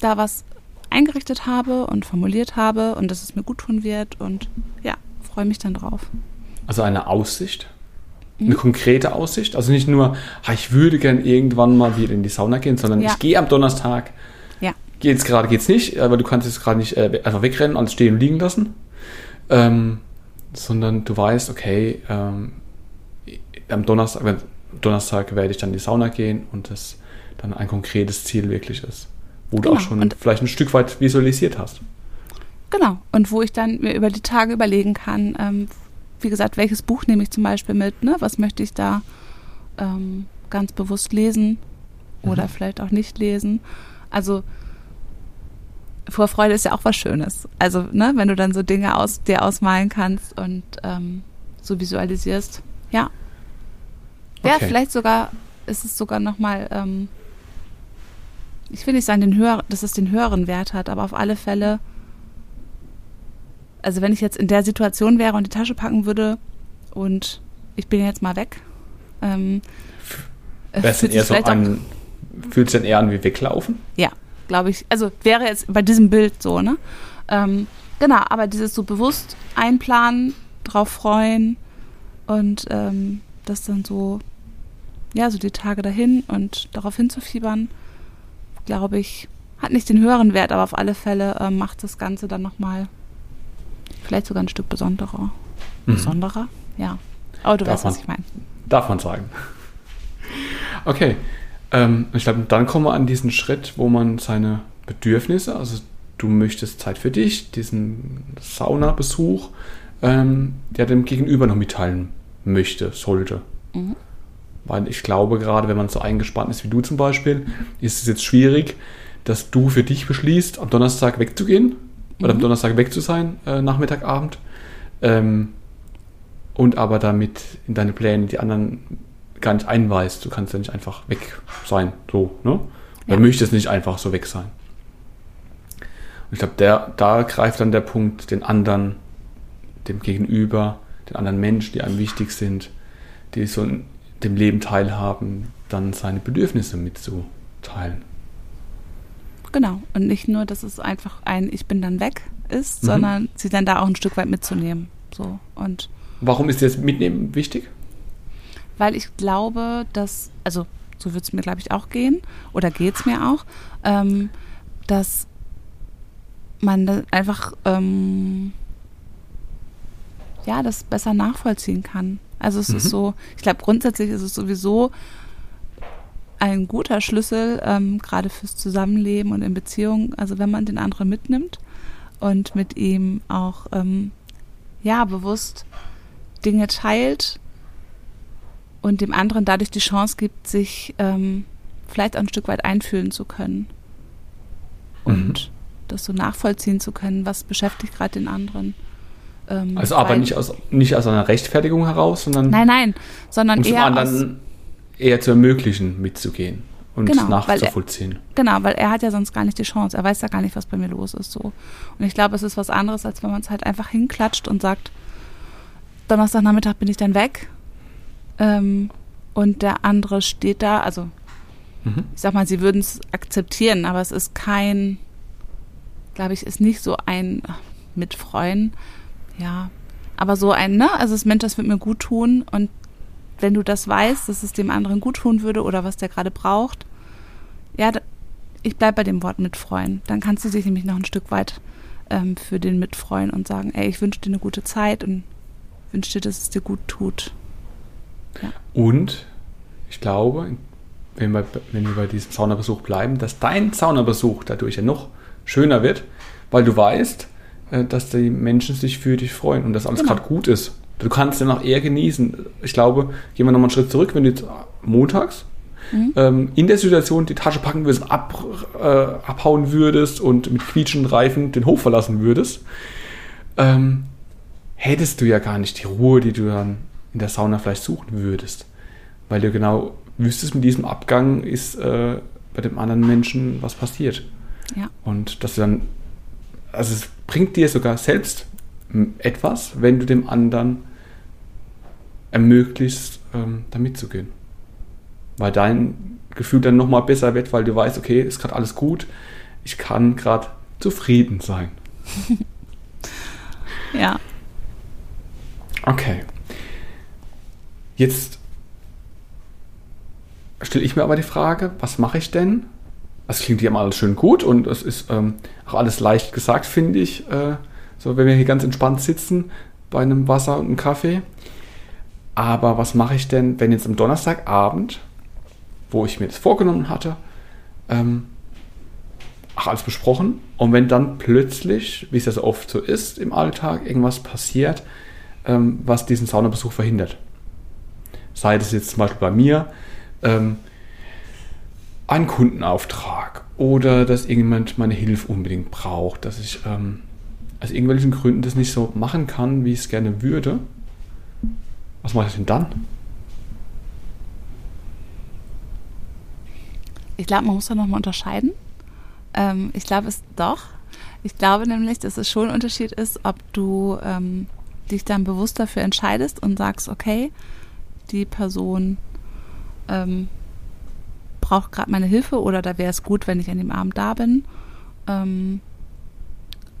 da was eingerichtet habe und formuliert habe und dass es mir gut tun wird und ja, freue mich dann drauf. Also eine Aussicht? Mhm. Eine konkrete Aussicht? Also nicht nur, ich würde gern irgendwann mal wieder in die Sauna gehen, sondern ja. ich gehe am Donnerstag. Ja. Jetzt gerade geht's nicht, aber du kannst jetzt gerade nicht äh, einfach wegrennen, alles stehen und liegen lassen. Ähm, sondern du weißt, okay, ähm, am Donnerstag, Donnerstag werde ich dann in die Sauna gehen und das dann ein konkretes Ziel wirklich ist, wo genau. du auch schon und vielleicht ein Stück weit visualisiert hast. Genau. Und wo ich dann mir über die Tage überlegen kann, ähm, wie gesagt, welches Buch nehme ich zum Beispiel mit, ne? Was möchte ich da ähm, ganz bewusst lesen oder mhm. vielleicht auch nicht lesen. Also Vorfreude ist ja auch was Schönes. Also, ne, wenn du dann so Dinge aus dir ausmalen kannst und ähm, so visualisierst, ja. Okay. Ja, vielleicht sogar ist es sogar nochmal, ähm, ich will nicht sagen, den höher, dass es den höheren Wert hat, aber auf alle Fälle also wenn ich jetzt in der Situation wäre und die Tasche packen würde und ich bin jetzt mal weg, ähm, fühlt sich eher so an, fühlt sich dann eher an wie weglaufen? Ja, glaube ich. Also wäre jetzt bei diesem Bild so, ne? Ähm, genau, aber dieses so bewusst einplanen, drauf freuen und ähm, das dann so, ja, so die Tage dahin und darauf hinzufiebern, glaube ich, hat nicht den höheren Wert, aber auf alle Fälle äh, macht das Ganze dann nochmal Vielleicht sogar ein Stück besonderer. Mhm. Besonderer? Ja. Aber du darf weißt, man, was ich meine. Darf man sagen. Okay. Ähm, ich glaube, dann kommen wir an diesen Schritt, wo man seine Bedürfnisse, also du möchtest Zeit für dich, diesen Saunabesuch, ähm, der dem Gegenüber noch mitteilen möchte, sollte. Mhm. Weil ich glaube, gerade wenn man so eingespannt ist wie du zum Beispiel, ist es jetzt schwierig, dass du für dich beschließt, am Donnerstag wegzugehen oder am mhm. Donnerstag weg zu sein, äh, Nachmittag, Abend. Ähm, und aber damit in deine Pläne die anderen gar nicht einweist. Du kannst ja nicht einfach weg sein. So, ne? Ja. Du möchtest nicht einfach so weg sein. Und ich glaube, da greift dann der Punkt, den anderen, dem Gegenüber, den anderen Menschen, die einem wichtig sind, die so in dem Leben teilhaben, dann seine Bedürfnisse mitzuteilen. Genau. Und nicht nur, dass es einfach ein Ich bin dann weg ist, mhm. sondern sie dann da auch ein Stück weit mitzunehmen. So. Und Warum ist das Mitnehmen wichtig? Weil ich glaube, dass, also so wird es mir, glaube ich, auch gehen, oder geht es mir auch, ähm, dass man einfach ähm, ja das besser nachvollziehen kann. Also es mhm. ist so, ich glaube grundsätzlich ist es sowieso ein guter Schlüssel, ähm, gerade fürs Zusammenleben und in Beziehungen. Also wenn man den anderen mitnimmt und mit ihm auch ähm, ja bewusst Dinge teilt und dem anderen dadurch die Chance gibt, sich ähm, vielleicht auch ein Stück weit einfühlen zu können und mhm. das so nachvollziehen zu können, was beschäftigt gerade den anderen. Ähm, also aber nicht aus, nicht aus einer Rechtfertigung heraus, sondern nein, nein, sondern eher aus, eher zu ermöglichen, mitzugehen und genau, nachzuvollziehen. Er, genau, weil er hat ja sonst gar nicht die Chance. Er weiß ja gar nicht, was bei mir los ist. So. Und ich glaube, es ist was anderes, als wenn man es halt einfach hinklatscht und sagt, Donnerstagnachmittag bin ich dann weg. Ähm, und der andere steht da, also mhm. ich sag mal, sie würden es akzeptieren, aber es ist kein, glaube ich, ist nicht so ein Mitfreuen, ja, aber so ein, ne, also das Mensch, das wird mir gut tun und wenn du das weißt, dass es dem anderen gut tun würde oder was der gerade braucht, ja, ich bleibe bei dem Wort mitfreuen. Dann kannst du dich nämlich noch ein Stück weit ähm, für den mitfreuen und sagen, ey, ich wünsche dir eine gute Zeit und wünsche dir, dass es dir gut tut. Ja. Und ich glaube, wenn wir, wenn wir bei diesem Saunabesuch bleiben, dass dein Saunabesuch dadurch ja noch schöner wird, weil du weißt, dass die Menschen sich für dich freuen und dass alles Genau. gerade gut ist. Du kannst dann auch eher genießen. Ich glaube, gehen wir nochmal einen Schritt zurück, wenn du jetzt montags ähm, in der Situation die Tasche packen würdest, ab, äh, abhauen würdest und mit quietschenden Reifen den Hof verlassen würdest, ähm, hättest du ja gar nicht die Ruhe, die du dann in der Sauna vielleicht suchen würdest. Weil du genau wüsstest, mit diesem Abgang ist äh, bei dem anderen Menschen was passiert. Ja. Und dass du dann, also es bringt dir sogar selbst etwas, wenn du dem anderen ermöglicht, ähm, da mitzugehen. Weil dein Gefühl dann nochmal besser wird, weil du weißt, okay, ist gerade alles gut, ich kann gerade zufrieden sein. Ja. Okay. Jetzt stelle ich mir aber die Frage, was mache ich denn? Es klingt ja alles schön gut und es ist ähm, auch alles leicht gesagt, finde ich. Äh, so, wenn wir hier ganz entspannt sitzen bei einem Wasser und einem Kaffee. Aber was mache ich denn, wenn jetzt am Donnerstagabend, wo ich mir das vorgenommen hatte, ähm, ach, alles besprochen und wenn dann plötzlich, wie es ja so oft so ist im Alltag, irgendwas passiert, ähm, was diesen Saunabesuch verhindert. Sei das jetzt zum Beispiel bei mir ähm, ein Kundenauftrag oder dass irgendjemand meine Hilfe unbedingt braucht, dass ich ähm, aus irgendwelchen Gründen das nicht so machen kann, wie ich es gerne würde. Was mache ich denn dann? Ich glaube, man muss da nochmal unterscheiden. Ähm, ich glaube es doch. Ich glaube nämlich, dass es schon ein Unterschied ist, ob du ähm, dich dann bewusst dafür entscheidest und sagst, okay, die Person ähm, braucht gerade meine Hilfe oder da wäre es gut, wenn ich an dem Abend da bin. Ähm,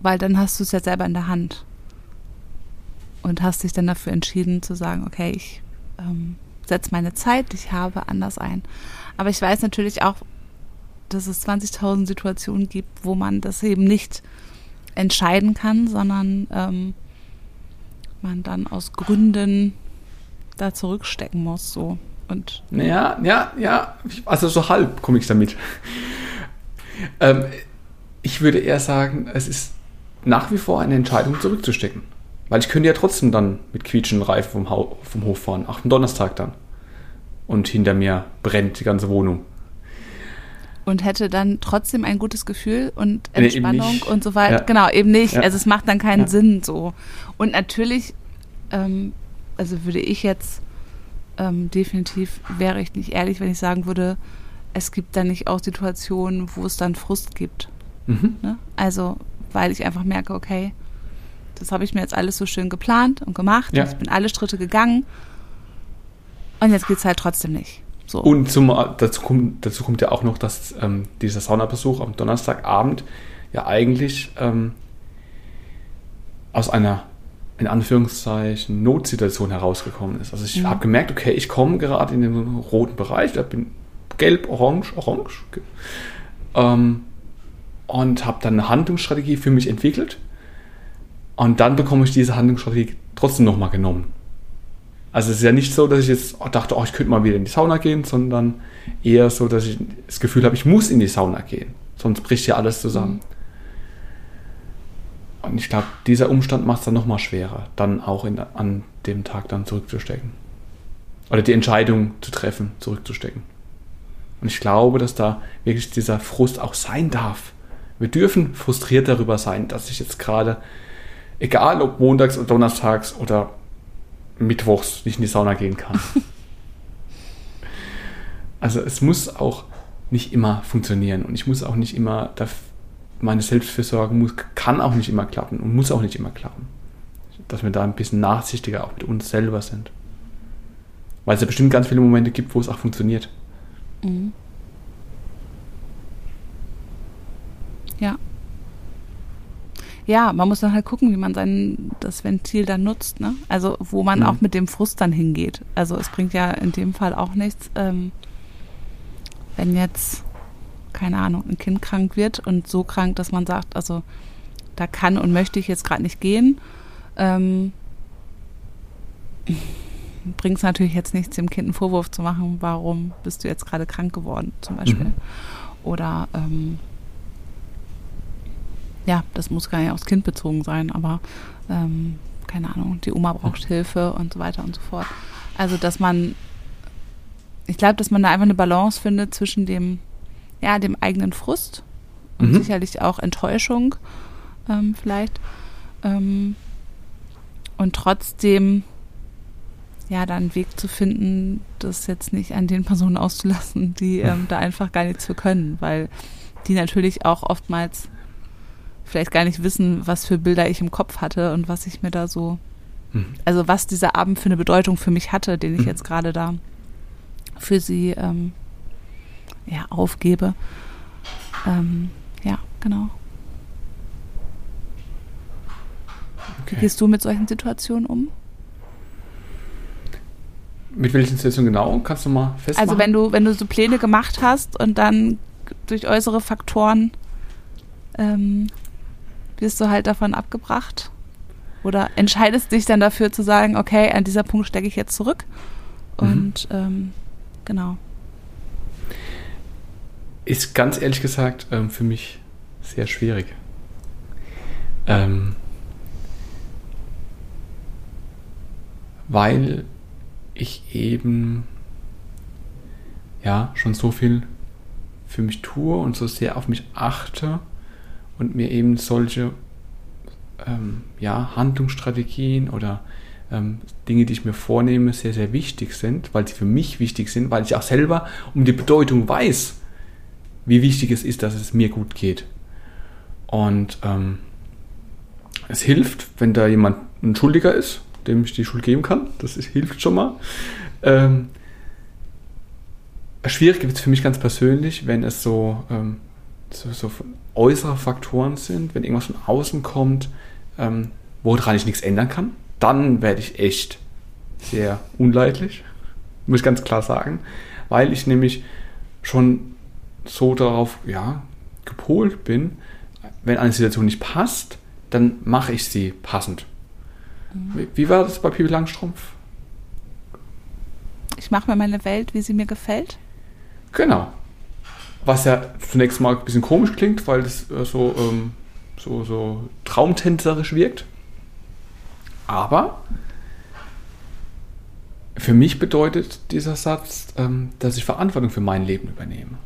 weil dann hast du es ja selber in der Hand. Und hast dich dann dafür entschieden zu sagen, okay, ich ähm, setze meine Zeit, ich habe, anders ein. Aber ich weiß natürlich auch, dass es 20.000 Situationen gibt, wo man das eben nicht entscheiden kann, sondern ähm, man dann aus Gründen da zurückstecken muss. So. Und Ja, ja, ja, also so halb komme ich damit. ähm, ich würde eher sagen, es ist nach wie vor eine Entscheidung zurückzustecken. Weil ich könnte ja trotzdem dann mit quietschenden Reifen vom, Hau vom Hof fahren, auch am Donnerstag dann. Und hinter mir brennt die ganze Wohnung. und hätte dann trotzdem ein gutes Gefühl und Nee, Entspannung nicht. und so weiter. Ja. Genau, eben nicht. Ja. Also es macht dann keinen Ja. Sinn so. Und natürlich, ähm, also würde ich jetzt ähm, definitiv, wäre ich nicht ehrlich, wenn ich sagen würde, es gibt dann nicht auch Situationen, wo es dann Frust gibt. Mhm. Ne? Also, weil ich einfach merke, okay, das habe ich mir jetzt alles so schön geplant und gemacht. Ja. Ich bin alle Schritte gegangen. Und jetzt geht es halt trotzdem nicht. So. Und zum, dazu, kommt, dazu kommt ja auch noch, dass ähm, dieser Saunabesuch am Donnerstagabend ja eigentlich ähm, aus einer, in Anführungszeichen, Notsituation herausgekommen ist. Also ich Mhm. habe gemerkt, okay, ich komme gerade in den roten Bereich, da bin gelb, orange, orange. ge- Ähm, und habe dann eine Handlungsstrategie für mich entwickelt. Und dann bekomme ich diese Handlungsstrategie trotzdem nochmal genommen. Also es ist ja nicht so, dass ich jetzt dachte, oh, ich könnte mal wieder in die Sauna gehen, sondern eher so, dass ich das Gefühl habe, ich muss in die Sauna gehen. Sonst bricht ja alles zusammen. Und ich glaube, dieser Umstand macht es dann nochmal schwerer, dann auch in, an dem Tag dann zurückzustecken. Oder die Entscheidung zu treffen, zurückzustecken. Und ich glaube, dass da wirklich dieser Frust auch sein darf. Wir dürfen frustriert darüber sein, dass ich jetzt gerade, egal ob montags oder donnerstags oder mittwochs nicht in die Sauna gehen kann. also es muss auch nicht immer funktionieren und ich muss auch nicht immer, darf, meine Selbstfürsorge muss, kann auch nicht immer klappen und muss auch nicht immer klappen. Dass wir da ein bisschen nachsichtiger auch mit uns selber sind. Weil es ja bestimmt ganz viele Momente gibt, wo es auch funktioniert. Mhm. Ja. Ja, man muss dann halt gucken, wie man sein das Ventil dann nutzt, ne? Also wo man Mhm. auch mit dem Frust dann hingeht. Also es bringt ja in dem Fall auch nichts, ähm, wenn jetzt, keine Ahnung, ein Kind krank wird und so krank, dass man sagt, also da kann und möchte ich jetzt gerade nicht gehen. Ähm, bringt es natürlich jetzt nichts, dem Kind einen Vorwurf zu machen, warum bist du jetzt gerade krank geworden, zum Beispiel. Mhm. Oder ähm, ja, das muss gar nicht aufs Kind bezogen sein, aber ähm, keine Ahnung, die Oma braucht Hilfe und so weiter und so fort. Also, dass man, ich glaube, dass man da einfach eine Balance findet zwischen dem, ja, dem eigenen Frust und Mhm. sicherlich auch Enttäuschung ähm, vielleicht ähm, und trotzdem ja, da einen Weg zu finden, das jetzt nicht an den Personen auszulassen, die ähm, da einfach gar nichts für können, weil die natürlich auch oftmals vielleicht gar nicht wissen, was für Bilder ich im Kopf hatte und was ich mir da so, Mhm. also was dieser Abend für eine Bedeutung für mich hatte, den ich Mhm. jetzt gerade da für sie ähm, ja, aufgebe. Ähm, ja, genau. Wie Okay. gehst du mit solchen Situationen um? Mit welchen Situationen genau? Kannst du mal festmachen? Also wenn du, wenn du so Pläne gemacht hast und dann durch äußere Faktoren ähm, wirst du halt davon abgebracht? Oder entscheidest dich dann dafür zu sagen, okay, an dieser Punkt stecke ich jetzt zurück? Mhm. Und ähm, genau. Ist ganz ehrlich gesagt ähm, für mich sehr schwierig. Ähm, weil ich eben ja schon so viel für mich tue und so sehr auf mich achte und mir eben solche ähm, ja, Handlungsstrategien oder ähm, Dinge, die ich mir vornehme, sehr, sehr wichtig sind, weil sie für mich wichtig sind, weil ich auch selber um die Bedeutung weiß, wie wichtig es ist, dass es mir gut geht. Und ähm, es hilft, wenn da jemand ein Schuldiger ist, dem ich die Schuld geben kann. Das ist, hilft schon mal. Ähm, schwierig wird es für mich ganz persönlich, wenn es so, ähm, so, so äußere Faktoren sind, wenn irgendwas von außen kommt, ähm, woran ich nichts ändern kann. Dann werde ich echt sehr unleidlich, muss ich ganz klar sagen, weil ich nämlich schon so darauf ja, gepolt bin, wenn eine Situation nicht passt, dann mache ich sie passend. Wie, wie war das bei Pippi Langstrumpf? Ich mache mir meine Welt, wie sie mir gefällt. Genau. Was ja zunächst mal ein bisschen komisch klingt, weil es äh, so, ähm, so, so traumtänzerisch wirkt. Aber für mich bedeutet dieser Satz, ähm, dass ich Verantwortung für mein Leben übernehme.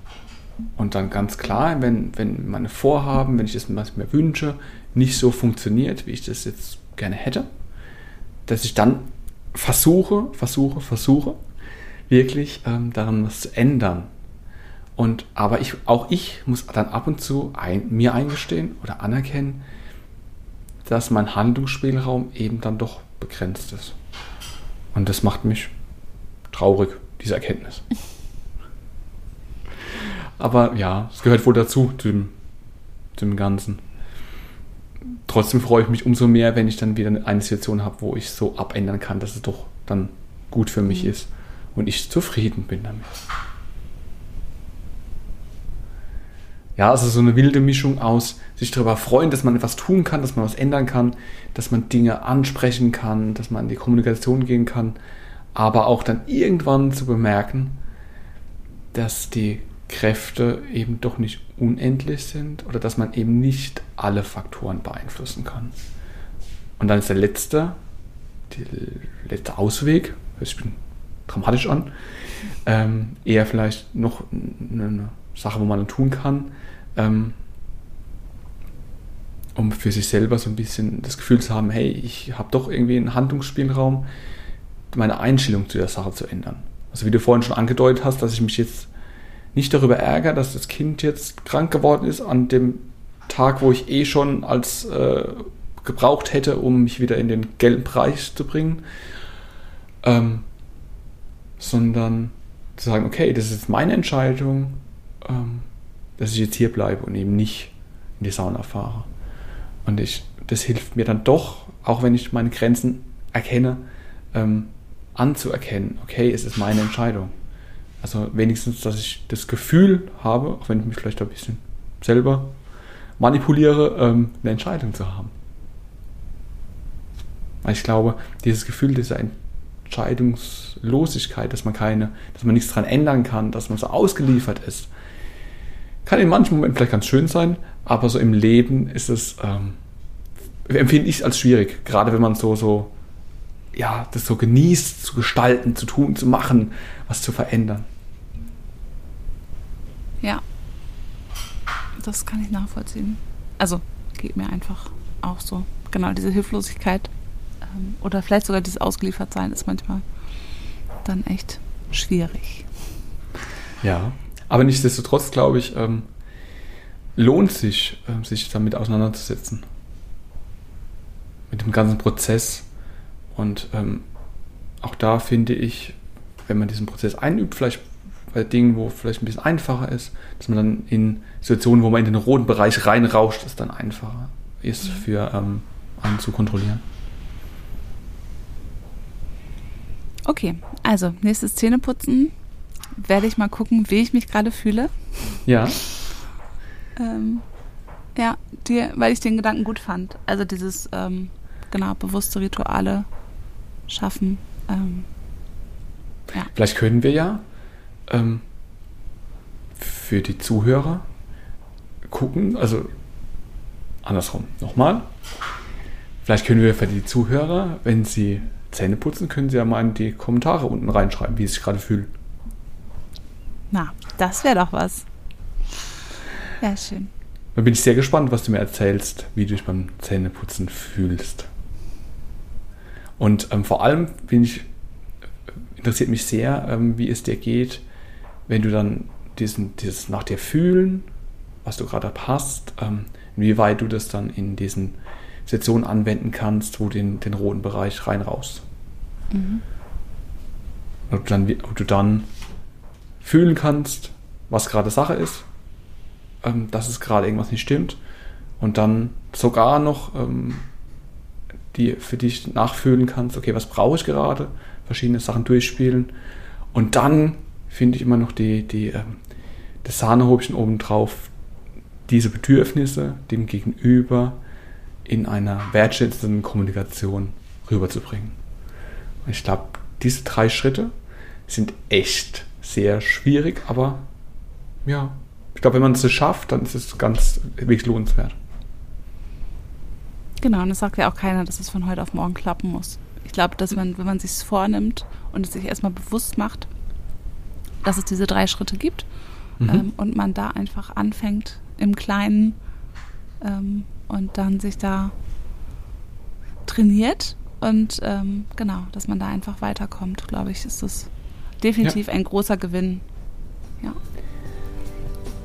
Und dann ganz klar, wenn, wenn meine Vorhaben, wenn ich das, mir wünsche, nicht so funktioniert, wie ich das jetzt gerne hätte, dass ich dann versuche, versuche, versuche, wirklich ähm, daran was zu ändern. Und aber ich, auch ich muss dann ab und zu ein, mir eingestehen oder anerkennen, dass mein Handlungsspielraum eben dann doch begrenzt ist. Und das macht mich traurig, diese Erkenntnis. Aber ja, es gehört wohl dazu, zu dem, dem Ganzen. Trotzdem freue ich mich umso mehr, wenn ich dann wieder eine Situation habe, wo ich so abändern kann, dass es doch dann gut für mich ist und ich zufrieden bin damit. Ja, also so eine wilde Mischung aus sich darüber freuen, dass man etwas tun kann, dass man was ändern kann, dass man Dinge ansprechen kann, dass man in die Kommunikation gehen kann, aber auch dann irgendwann zu bemerken, dass die Kräfte eben doch nicht unendlich sind oder dass man eben nicht alle Faktoren beeinflussen kann. Und dann ist der letzte, der letzte Ausweg, hört sich dramatisch an, ähm, eher vielleicht noch eine Sache, wo man dann tun kann, ähm, um für sich selber so ein bisschen das Gefühl zu haben, hey, ich habe doch irgendwie einen Handlungsspielraum, meine Einstellung zu der Sache zu ändern. Also wie du vorhin schon angedeutet hast, dass ich mich jetzt nicht darüber ärgere, dass das Kind jetzt krank geworden ist an dem Tag, wo ich eh schon als äh, gebraucht hätte, um mich wieder in den gelben Bereich zu bringen, ähm, sondern zu sagen, okay, das ist meine Entscheidung, ähm, dass ich jetzt hier bleibe und eben nicht in die Sauna fahre. Und ich, das hilft mir dann doch, auch wenn ich meine Grenzen erkenne, ähm, anzuerkennen, okay, es ist meine Entscheidung. Also wenigstens, dass ich das Gefühl habe, auch wenn ich mich vielleicht ein bisschen selber manipuliere, ähm, eine Entscheidung zu haben. Weil ich glaube, dieses Gefühl dieser Entscheidungslosigkeit, dass man keine, dass man nichts dran ändern kann, dass man so ausgeliefert ist. Kann in manchen Momenten vielleicht ganz schön sein, aber so im Leben ist es, ähm, empfinde ich es als schwierig, gerade wenn man so, so, ja, das so genießt, zu gestalten, zu tun, zu machen, was zu verändern. Ja, das kann ich nachvollziehen. Also geht mir einfach auch so. Genau, diese Hilflosigkeit ähm, oder vielleicht sogar dieses Ausgeliefertsein ist manchmal dann echt schwierig. Ja, aber nichtsdestotrotz glaube ich, ähm, lohnt sich, äh, sich damit auseinanderzusetzen. Mit dem ganzen Prozess. Und ähm, auch da finde ich, wenn man diesen Prozess einübt, vielleicht bei Dingen, wo vielleicht ein bisschen einfacher ist, dass man dann in Situationen, wo man in den roten Bereich reinrauscht, es dann einfacher ist mhm. für ähm, einen zu kontrollieren. Okay, also nächstes Zähneputzen werde ich mal gucken, wie ich mich gerade fühle. Ja. ähm, ja, die, weil ich den Gedanken gut fand. Also dieses, ähm, genau, bewusste Rituale schaffen. Ähm, ja. Vielleicht können wir ja ähm, für die Zuhörer gucken, also andersrum, nochmal. Vielleicht können wir für die Zuhörer, wenn sie Zähne putzen, können sie ja mal in die Kommentare unten reinschreiben, wie sie sich gerade fühlen. Na, das wäre doch was. Ja, schön. Dann bin ich sehr gespannt, was du mir erzählst, wie du dich beim Zähneputzen fühlst. Und ähm, vor allem ich, interessiert mich sehr, ähm, wie es dir geht, wenn du dann diesen, dieses nach dir fühlen, was du gerade hast, ähm, inwieweit du das dann in diesen Situationen anwenden kannst, wo du den, den roten Bereich rein raus. Mhm. Und dann, ob du dann fühlen kannst, was gerade Sache ist, ähm, dass es gerade irgendwas nicht stimmt und dann sogar noch ähm, die für dich nachfühlen kannst, okay, was brauche ich gerade, verschiedene Sachen durchspielen und dann finde ich immer noch die, die, ähm, das Sahnehäubchen obendrauf, diese Bedürfnisse dem Gegenüber in einer wertschätzenden Kommunikation rüberzubringen. Und ich glaube, diese drei Schritte sind echt sehr schwierig, aber ja, ich glaube, wenn man es schafft, dann ist es ganz wirklich lohnenswert. Genau, und es sagt ja auch keiner, dass es von heute auf morgen klappen muss. Ich glaube, dass man, wenn man sich vornimmt und es sich erstmal bewusst macht, dass es diese drei Schritte gibt mhm. ähm, und man da einfach anfängt im Kleinen ähm, und dann sich da trainiert und ähm, genau, dass man da einfach weiterkommt, glaube ich, ist das definitiv ja. ein großer Gewinn. Ja.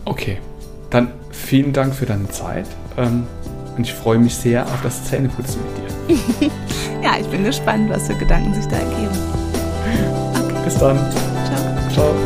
Okay, dann vielen Dank für deine Zeit ähm, und ich freue mich sehr auf das Zähneputzen mit dir. ja, ich bin gespannt, was für Gedanken sich da ergeben. Okay. Bis dann. Ciao. Ciao.